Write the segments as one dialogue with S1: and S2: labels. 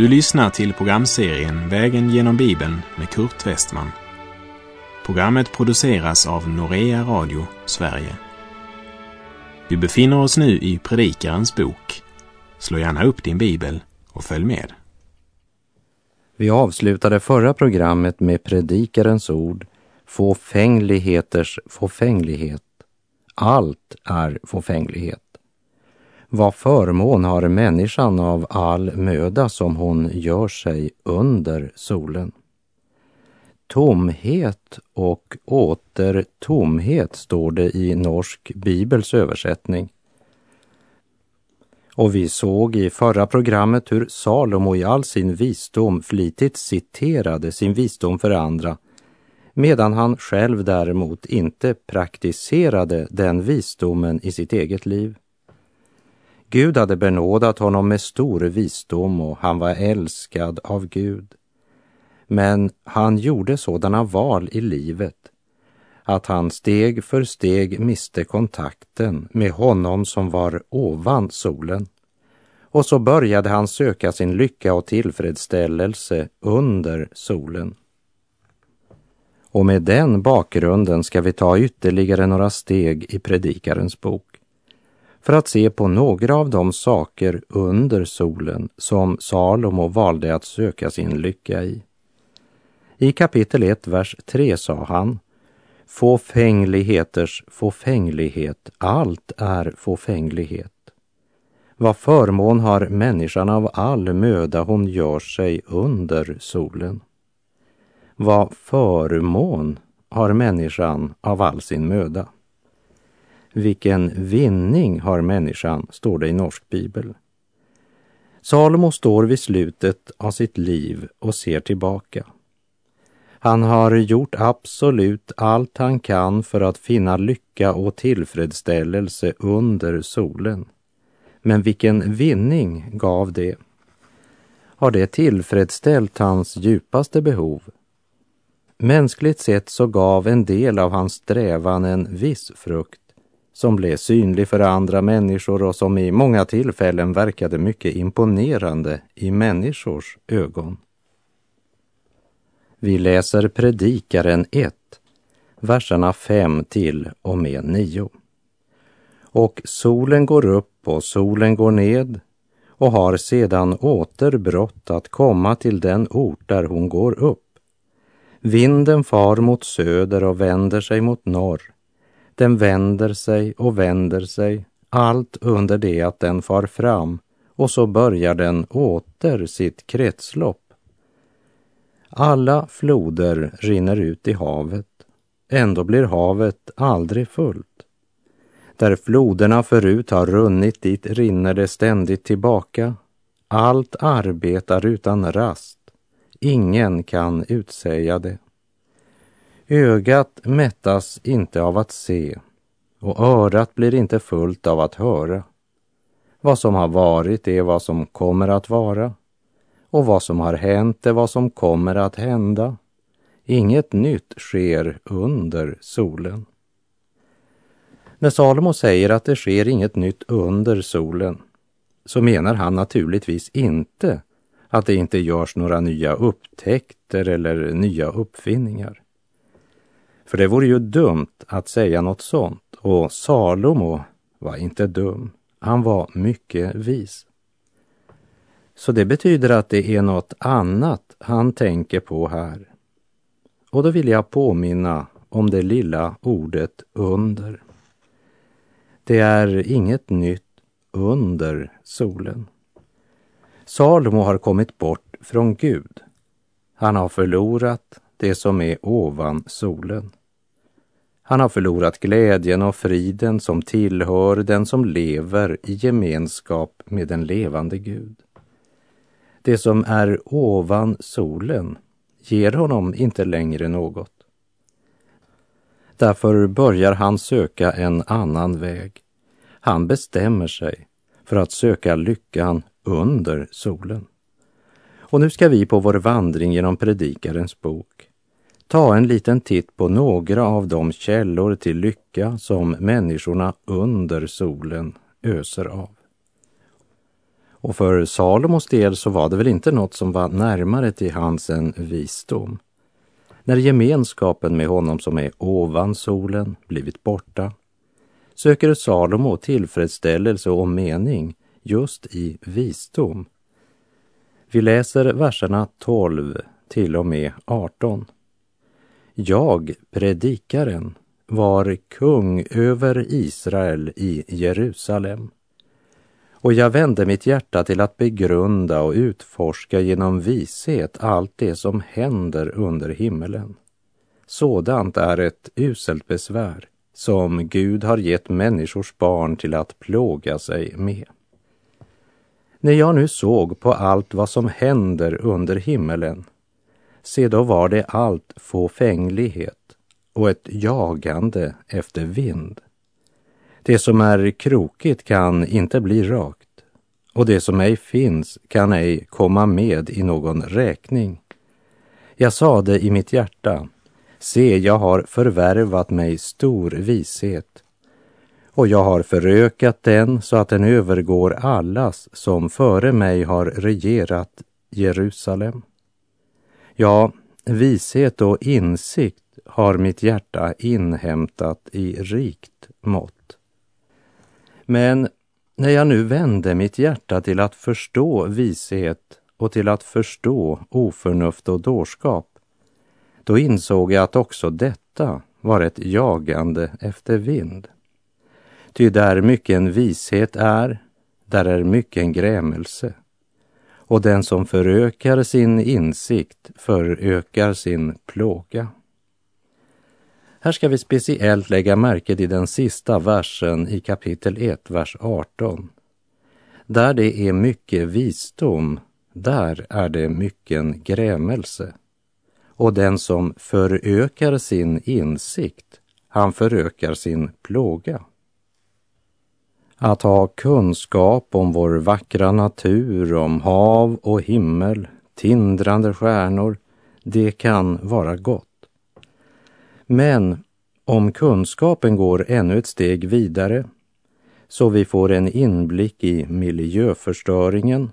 S1: Du lyssnar till programserien Vägen genom Bibeln med Kurt Westman. Programmet produceras av Norea Radio Sverige. Vi befinner oss nu i Predikarens bok. Slå gärna upp din bibel och följ med.
S2: Vi avslutade förra programmet med Predikarens ord, fåfängligheters fåfänglighet. Allt är fåfänglighet. Vad förmån har människan av all möda som hon gör sig under solen? Tomhet och åter tomhet står det i Norsk Bibels översättning. Och vi såg i förra programmet hur Salomo i all sin visdom flitigt citerade sin visdom för andra, medan han själv däremot inte praktiserade den visdomen i sitt eget liv. Gud hade benådat honom med stor visdom och han var älskad av Gud. Men han gjorde sådana val i livet att han steg för steg miste kontakten med honom som var ovan solen. Och så började han söka sin lycka och tillfredsställelse under solen. Och med den bakgrunden ska vi ta ytterligare några steg i Predikarens bok för att se på några av de saker under solen som Salomo valde att söka sin lycka i. I kapitel 1, vers 3 sa han Fåfängligheters fåfänglighet, allt är fåfänglighet. Vad förmån har människan av all möda hon gör sig under solen. Vad förmån har människan av all sin möda. Vilken vinning har människan, står det i norsk bibel. Salomo står vid slutet av sitt liv och ser tillbaka. Han har gjort absolut allt han kan för att finna lycka och tillfredsställelse under solen. Men vilken vinning gav det? Har det tillfredsställt hans djupaste behov? Mänskligt sett så gav en del av hans strävan en viss frukt som blev synlig för andra människor och som i många tillfällen verkade mycket imponerande i människors ögon. Vi läser Predikaren 1, verserna 5 till och med 9. Och solen går upp och solen går ned och har sedan återbrott att komma till den ort där hon går upp. Vinden far mot söder och vänder sig mot norr den vänder sig och vänder sig, allt under det att den far fram och så börjar den åter sitt kretslopp. Alla floder rinner ut i havet, ändå blir havet aldrig fullt. Där floderna förut har runnit, dit rinner det ständigt tillbaka. Allt arbetar utan rast. Ingen kan utsäga det. Ögat mättas inte av att se och örat blir inte fullt av att höra. Vad som har varit är vad som kommer att vara och vad som har hänt är vad som kommer att hända. Inget nytt sker under solen. När Salomo säger att det sker inget nytt under solen så menar han naturligtvis inte att det inte görs några nya upptäckter eller nya uppfinningar. För det vore ju dumt att säga något sånt och Salomo var inte dum. Han var mycket vis. Så det betyder att det är något annat han tänker på här. Och då vill jag påminna om det lilla ordet under. Det är inget nytt under solen. Salomo har kommit bort från Gud. Han har förlorat det som är ovan solen. Han har förlorat glädjen och friden som tillhör den som lever i gemenskap med den levande Gud. Det som är ovan solen ger honom inte längre något. Därför börjar han söka en annan väg. Han bestämmer sig för att söka lyckan under solen. Och nu ska vi på vår vandring genom Predikarens bok ta en liten titt på några av de källor till lycka som människorna under solen öser av. Och för Salomos del så var det väl inte något som var närmare till hans än visdom. När gemenskapen med honom som är ovan solen blivit borta söker Salomo tillfredsställelse och mening just i visdom. Vi läser verserna 12 till och med 18. Jag, predikaren, var kung över Israel i Jerusalem. Och jag vände mitt hjärta till att begrunda och utforska genom vishet allt det som händer under himmelen. Sådant är ett uselt besvär som Gud har gett människors barn till att plåga sig med. När jag nu såg på allt vad som händer under himmelen, se då var det allt fåfänglighet och ett jagande efter vind. Det som är krokigt kan inte bli rakt och det som ej finns kan ej komma med i någon räkning. Jag sade i mitt hjärta, se, jag har förvärvat mig stor vishet och jag har förökat den så att den övergår allas som före mig har regerat Jerusalem. Ja, vishet och insikt har mitt hjärta inhämtat i rikt mått. Men när jag nu vände mitt hjärta till att förstå vishet och till att förstå oförnuft och dårskap, då insåg jag att också detta var ett jagande efter vind. Ty där mycken vishet är, där är mycken grämelse. Och den som förökar sin insikt förökar sin plåga. Här ska vi speciellt lägga märke till den sista versen i kapitel 1, vers 18. Där det är mycket visdom, där är det mycken grämelse. Och den som förökar sin insikt, han förökar sin plåga. Att ha kunskap om vår vackra natur, om hav och himmel, tindrande stjärnor, det kan vara gott. Men om kunskapen går ännu ett steg vidare, så vi får en inblick i miljöförstöringen,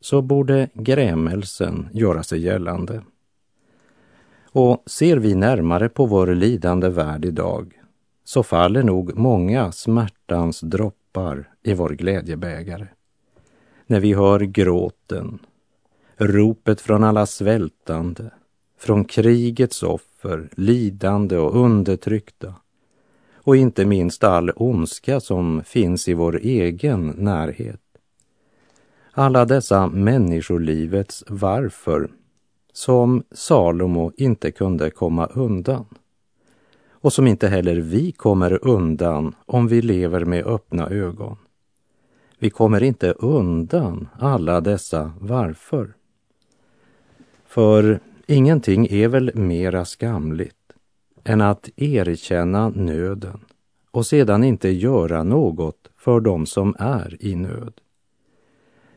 S2: så borde grämelsen göra sig gällande. Och ser vi närmare på vår lidande värld idag, så faller nog många smärtans droppar i vår glädjebägare. När vi hör gråten, ropet från alla svältande, från krigets offer, lidande och undertryckta och inte minst all ondska som finns i vår egen närhet. Alla dessa människolivets varför som Salomo inte kunde komma undan och som inte heller vi kommer undan om vi lever med öppna ögon. Vi kommer inte undan alla dessa varför. För Ingenting är väl mera skamligt än att erkänna nöden och sedan inte göra något för dem som är i nöd.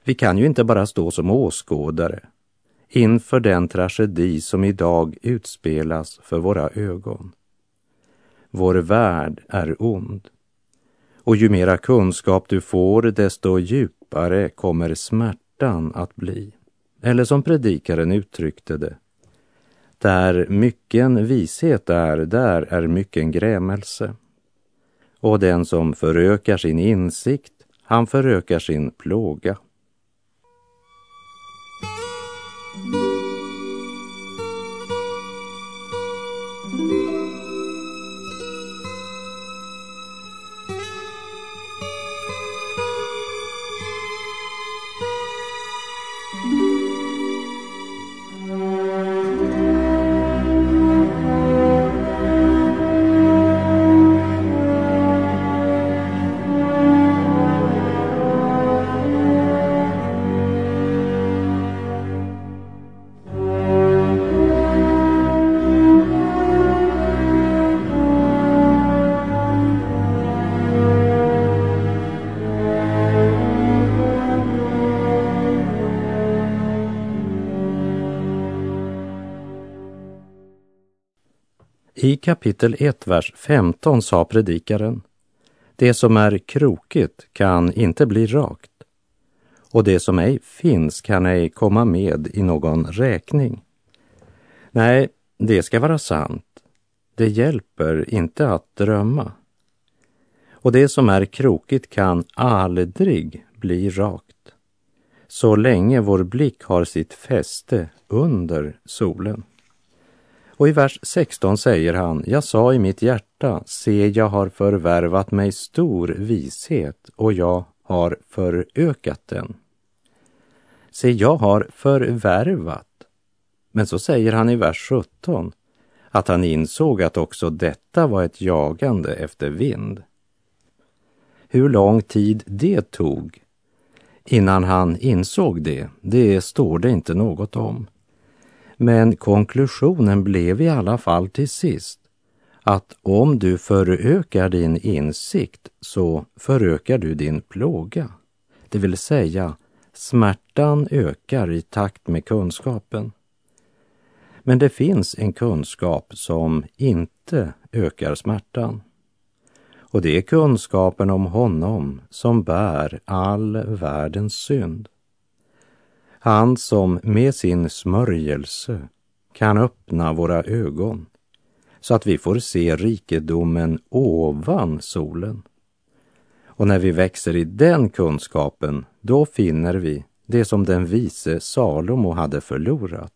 S2: Vi kan ju inte bara stå som åskådare inför den tragedi som idag utspelas för våra ögon. Vår värld är ond och ju mera kunskap du får desto djupare kommer smärtan att bli. Eller som predikaren uttryckte det, där mycken vishet är, där är mycken grämelse. Och den som förökar sin insikt, han förökar sin plåga. I kapitel 1, vers 15 sa predikaren, det som är krokigt kan inte bli rakt och det som ej finns kan ej komma med i någon räkning. Nej, det ska vara sant. Det hjälper inte att drömma. Och det som är krokigt kan aldrig bli rakt så länge vår blick har sitt fäste under solen. Och i vers 16 säger han, jag sa i mitt hjärta, se jag har förvärvat mig stor vishet och jag har förökat den. Se, jag har förvärvat. Men så säger han i vers 17 att han insåg att också detta var ett jagande efter vind. Hur lång tid det tog innan han insåg det, det står det inte något om. Men konklusionen blev i alla fall till sist att om du förökar din insikt så förökar du din plåga. Det vill säga, smärtan ökar i takt med kunskapen. Men det finns en kunskap som inte ökar smärtan. Och det är kunskapen om honom som bär all världens synd. Han som med sin smörjelse kan öppna våra ögon så att vi får se rikedomen ovan solen. Och när vi växer i den kunskapen, då finner vi det som den vise Salomo hade förlorat,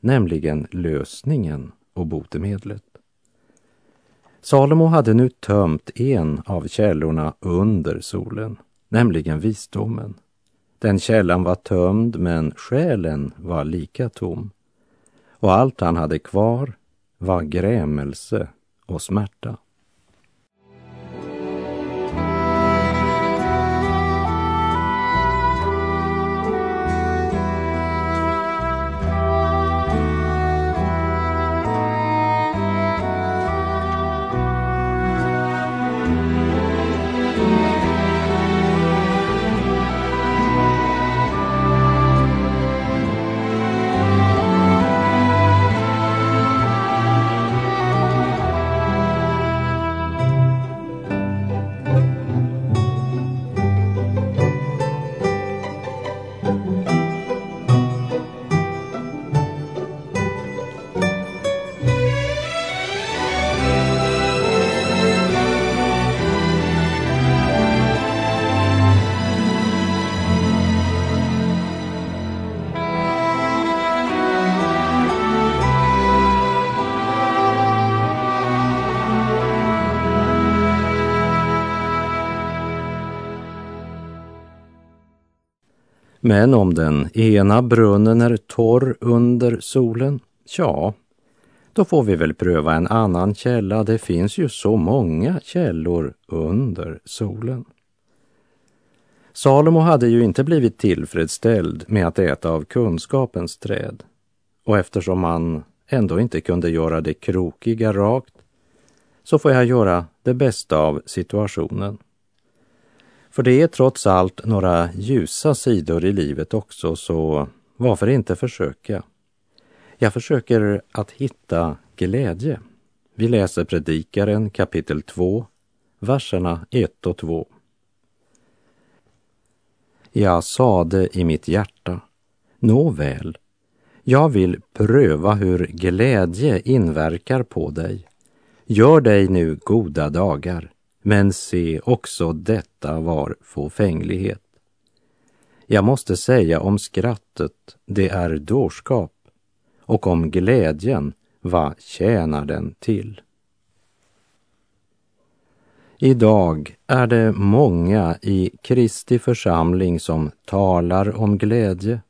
S2: nämligen lösningen och botemedlet. Salomo hade nu tömt en av källorna under solen, nämligen visdomen. Den källan var tömd, men själen var lika tom. Och allt han hade kvar var grämelse och smärta. Men om den ena brunnen är torr under solen, ja, då får vi väl pröva en annan källa. Det finns ju så många källor under solen. Salomo hade ju inte blivit tillfredsställd med att äta av kunskapens träd. Och eftersom han ändå inte kunde göra det krokiga rakt så får jag göra det bästa av situationen. För det är trots allt några ljusa sidor i livet också, så varför inte försöka? Jag försöker att hitta glädje. Vi läser Predikaren kapitel 2, verserna 1 och 2. Jag sade i mitt hjärta, nåväl, jag vill pröva hur glädje inverkar på dig. Gör dig nu goda dagar. Men se, också detta var fåfänglighet. Jag måste säga om skrattet, det är dårskap, och om glädjen, vad tjänar den till? Idag är det många i Kristi församling som talar om glädje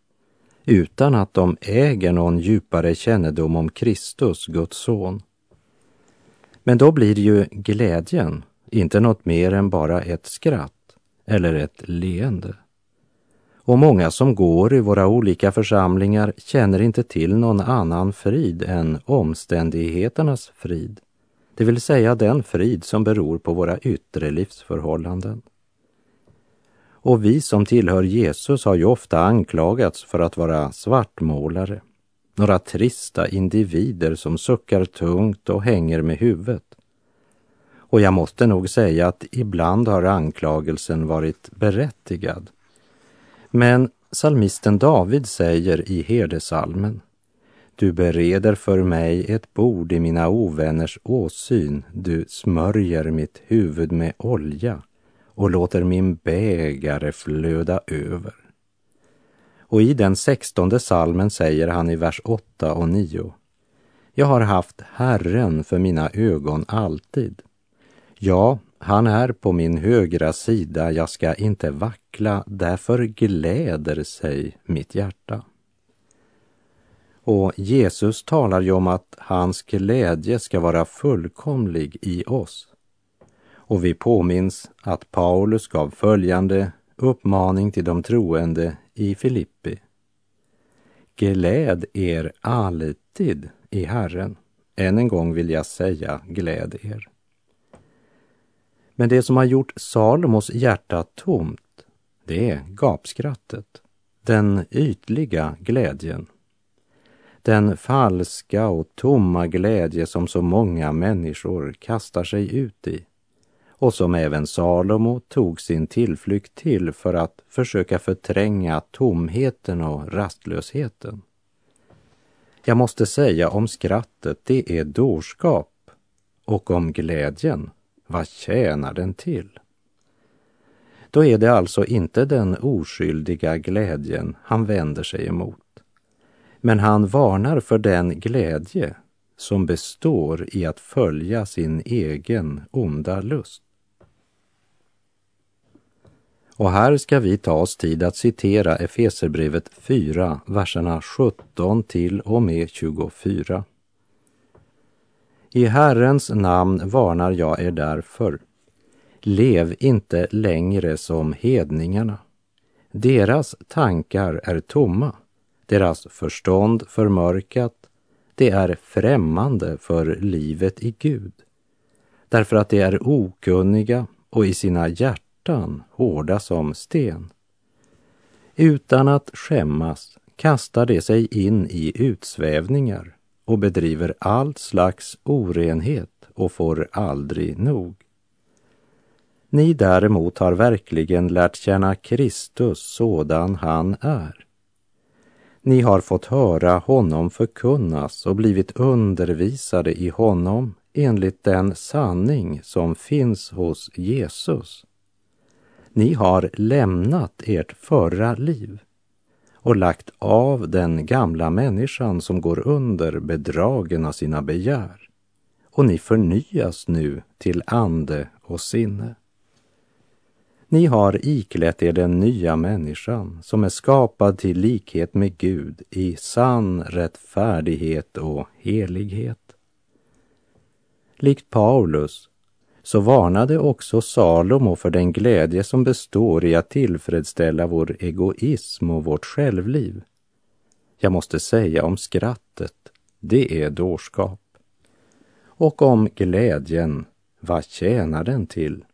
S2: utan att de äger någon djupare kännedom om Kristus, Guds son. Men då blir ju glädjen inte något mer än bara ett skratt eller ett leende. Och många som går i våra olika församlingar känner inte till någon annan frid än omständigheternas frid, det vill säga den frid som beror på våra yttre livsförhållanden. Och vi som tillhör Jesus har ju ofta anklagats för att vara svartmålare, några trista individer som suckar tungt och hänger med huvudet och jag måste nog säga att ibland har anklagelsen varit berättigad. Men salmisten David säger i herdesalmen du bereder för mig ett bord i mina ovänners åsyn. Du smörjer mitt huvud med olja och låter min bägare flöda över. Och i den sextonde salmen säger han i vers 8 och 9. Jag har haft Herren för mina ögon alltid. Ja, han är på min högra sida, jag ska inte vackla, därför gläder sig mitt hjärta. Och Jesus talar ju om att hans glädje ska vara fullkomlig i oss. Och vi påminns att Paulus gav följande uppmaning till de troende i Filippi. Gläd er alltid i Herren. Än en gång vill jag säga gläd er. Men det som har gjort Salomos hjärta tomt, det är gapskrattet, den ytliga glädjen. Den falska och tomma glädje som så många människor kastar sig ut i. Och som även Salomo tog sin tillflykt till för att försöka förtränga tomheten och rastlösheten. Jag måste säga om skrattet, det är dårskap. Och om glädjen, vad tjänar den till? Då är det alltså inte den oskyldiga glädjen han vänder sig emot men han varnar för den glädje som består i att följa sin egen onda lust. Och här ska vi ta oss tid att citera Efeserbrevet 4, verserna 17 till och med 24. I Herrens namn varnar jag er därför. Lev inte längre som hedningarna. Deras tankar är tomma deras förstånd förmörkat, det är främmande för livet i Gud. Därför att de är okunniga och i sina hjärtan hårda som sten. Utan att skämmas kastar de sig in i utsvävningar och bedriver allt slags orenhet och får aldrig nog. Ni däremot har verkligen lärt känna Kristus sådan han är. Ni har fått höra honom förkunnas och blivit undervisade i honom enligt den sanning som finns hos Jesus. Ni har lämnat ert förra liv och lagt av den gamla människan som går under bedragen av sina begär och ni förnyas nu till ande och sinne. Ni har iklätt er den nya människan som är skapad till likhet med Gud i sann rättfärdighet och helighet. Likt Paulus så varnade också Salomo för den glädje som består i att tillfredsställa vår egoism och vårt självliv. Jag måste säga om skrattet, det är dårskap. Och om glädjen, vad tjänar den till?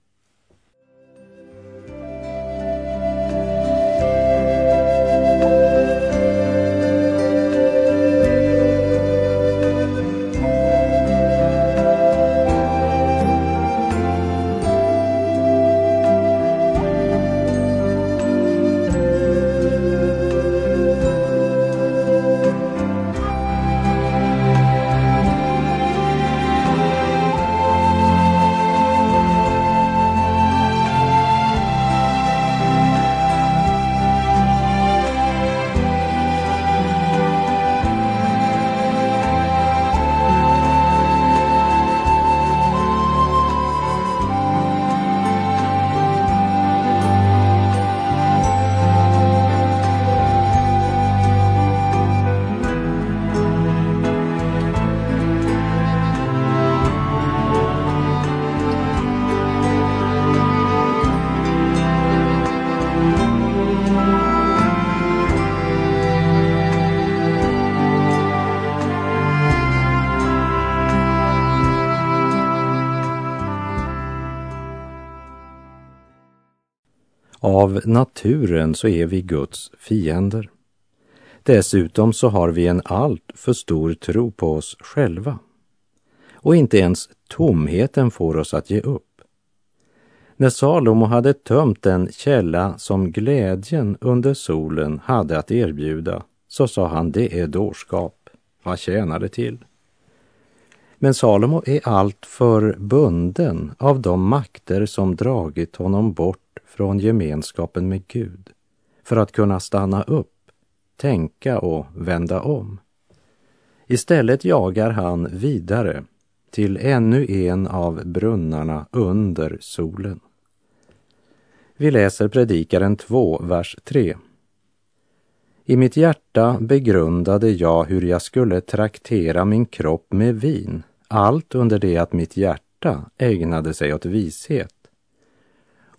S2: Av naturen så är vi Guds fiender. Dessutom så har vi en allt för stor tro på oss själva. Och inte ens tomheten får oss att ge upp. När Salomo hade tömt den källa som glädjen under solen hade att erbjuda så sa han det är dårskap. Vad tjänar det till? Men Salomo är alltför bunden av de makter som dragit honom bort från gemenskapen med Gud för att kunna stanna upp, tänka och vända om. Istället jagar han vidare till ännu en av brunnarna under solen. Vi läser Predikaren 2, vers 3. I mitt hjärta begrundade jag hur jag skulle traktera min kropp med vin, allt under det att mitt hjärta ägnade sig åt vishet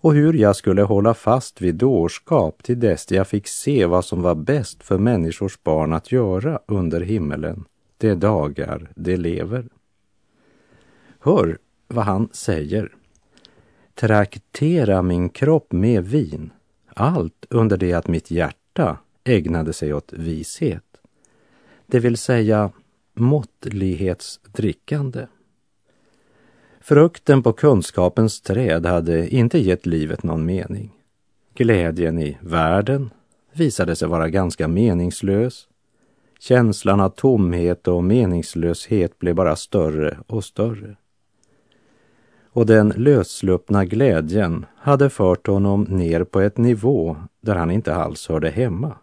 S2: och hur jag skulle hålla fast vid dårskap till dess jag fick se vad som var bäst för människors barn att göra under himmelen, de dagar de lever. Hör vad han säger. Traktera min kropp med vin, allt under det att mitt hjärta ägnade sig åt vishet, det vill säga måttlighetsdrickande. Frukten på kunskapens träd hade inte gett livet någon mening. Glädjen i världen visade sig vara ganska meningslös. Känslan av tomhet och meningslöshet blev bara större och större. Och den lössluppna glädjen hade fört honom ner på ett nivå där han inte alls hörde hemma.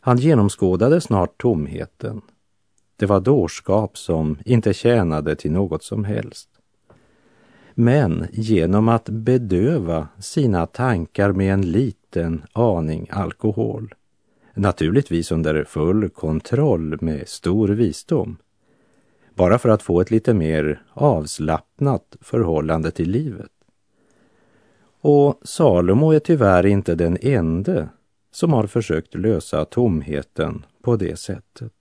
S2: Han genomskådade snart tomheten. Det var dårskap som inte tjänade till något som helst. Men genom att bedöva sina tankar med en liten aning alkohol, naturligtvis under full kontroll med stor visdom, bara för att få ett lite mer avslappnat förhållande till livet. Och Salomo är tyvärr inte den ende som har försökt lösa tomheten på det sättet.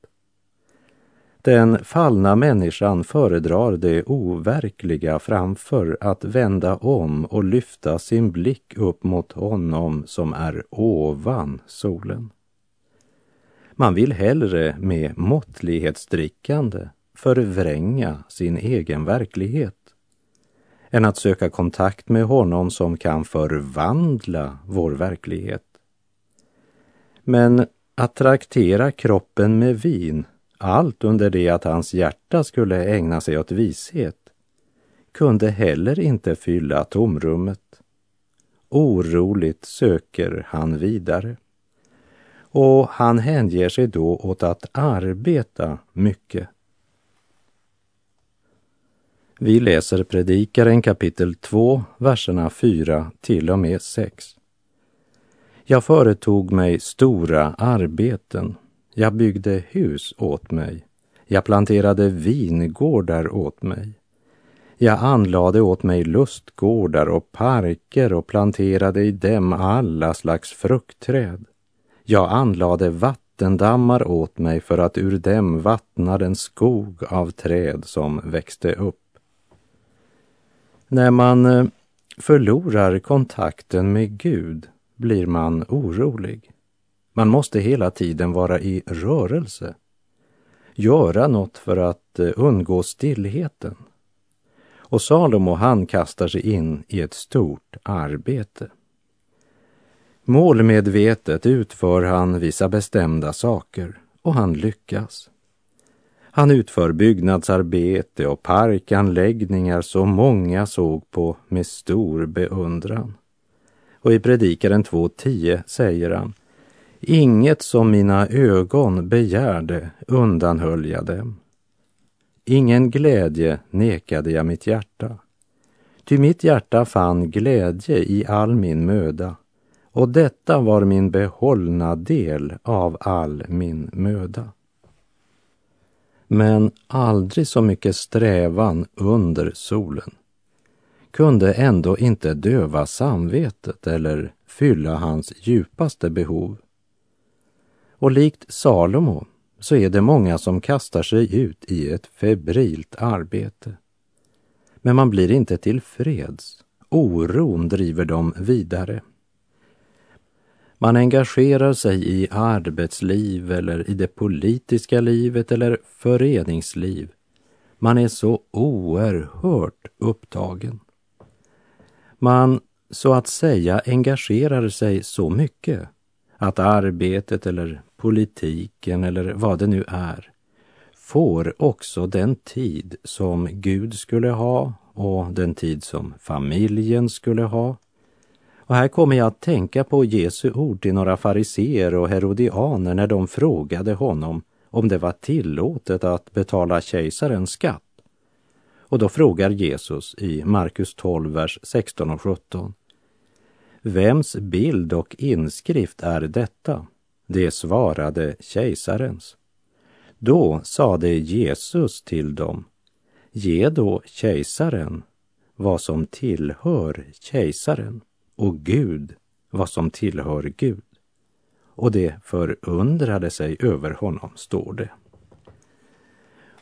S2: Den fallna människan föredrar det overkliga framför att vända om och lyfta sin blick upp mot honom som är ovan solen. Man vill hellre med måttlighetsdrickande förvränga sin egen verklighet än att söka kontakt med honom som kan förvandla vår verklighet. Men att traktera kroppen med vin allt under det att hans hjärta skulle ägna sig åt vishet, kunde heller inte fylla tomrummet. Oroligt söker han vidare. Och han hänger sig då åt att arbeta mycket. Vi läser Predikaren kapitel 2, verserna 4 till och med 6. Jag företog mig stora arbeten jag byggde hus åt mig. Jag planterade vingårdar åt mig. Jag anlade åt mig lustgårdar och parker och planterade i dem alla slags fruktträd. Jag anlade vattendammar åt mig för att ur dem vattna den skog av träd som växte upp. När man eh, förlorar kontakten med Gud blir man orolig. Man måste hela tiden vara i rörelse, göra något för att eh, undgå stillheten. Och Salomo han kastar sig in i ett stort arbete. Målmedvetet utför han vissa bestämda saker och han lyckas. Han utför byggnadsarbete och parkanläggningar som många såg på med stor beundran. Och i Predikaren 2.10 säger han Inget som mina ögon begärde undanhöll jag dem. Ingen glädje nekade jag mitt hjärta. Ty mitt hjärta fann glädje i all min möda och detta var min behållna del av all min möda. Men aldrig så mycket strävan under solen kunde ändå inte döva samvetet eller fylla hans djupaste behov. Och likt Salomo så är det många som kastar sig ut i ett febrilt arbete. Men man blir inte tillfreds. Oron driver dem vidare. Man engagerar sig i arbetsliv eller i det politiska livet eller föreningsliv. Man är så oerhört upptagen. Man så att säga engagerar sig så mycket att arbetet eller politiken eller vad det nu är får också den tid som Gud skulle ha och den tid som familjen skulle ha. Och här kommer jag att tänka på Jesu ord till några fariseer och herodianer när de frågade honom om det var tillåtet att betala kejsarens skatt. Och då frågar Jesus i Markus 12, vers 16 och 17. Vems bild och inskrift är detta? Det svarade kejsarens. Då sade Jesus till dem, ge då kejsaren vad som tillhör kejsaren och Gud vad som tillhör Gud. Och det förundrade sig över honom, står det.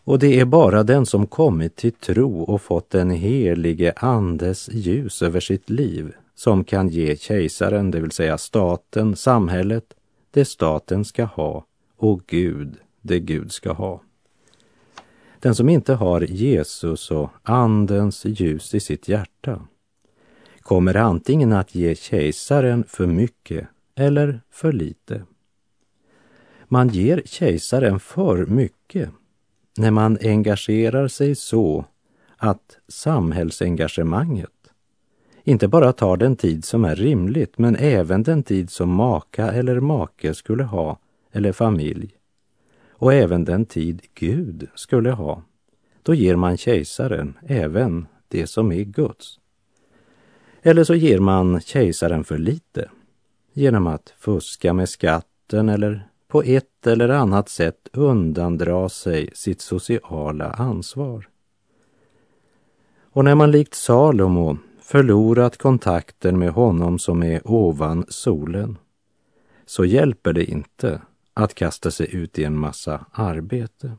S2: Och det är bara den som kommit till tro och fått den helige Andes ljus över sitt liv som kan ge kejsaren, det vill säga staten, samhället, det staten ska ha och Gud, det Gud ska ha. Den som inte har Jesus och Andens ljus i sitt hjärta kommer antingen att ge kejsaren för mycket eller för lite. Man ger kejsaren för mycket när man engagerar sig så att samhällsengagemanget inte bara tar den tid som är rimligt, men även den tid som maka eller make skulle ha, eller familj, och även den tid Gud skulle ha. Då ger man kejsaren även det som är Guds. Eller så ger man kejsaren för lite genom att fuska med skatten eller på ett eller annat sätt undandra sig sitt sociala ansvar. Och när man likt Salomo förlorat kontakten med honom som är ovan solen, så hjälper det inte att kasta sig ut i en massa arbete.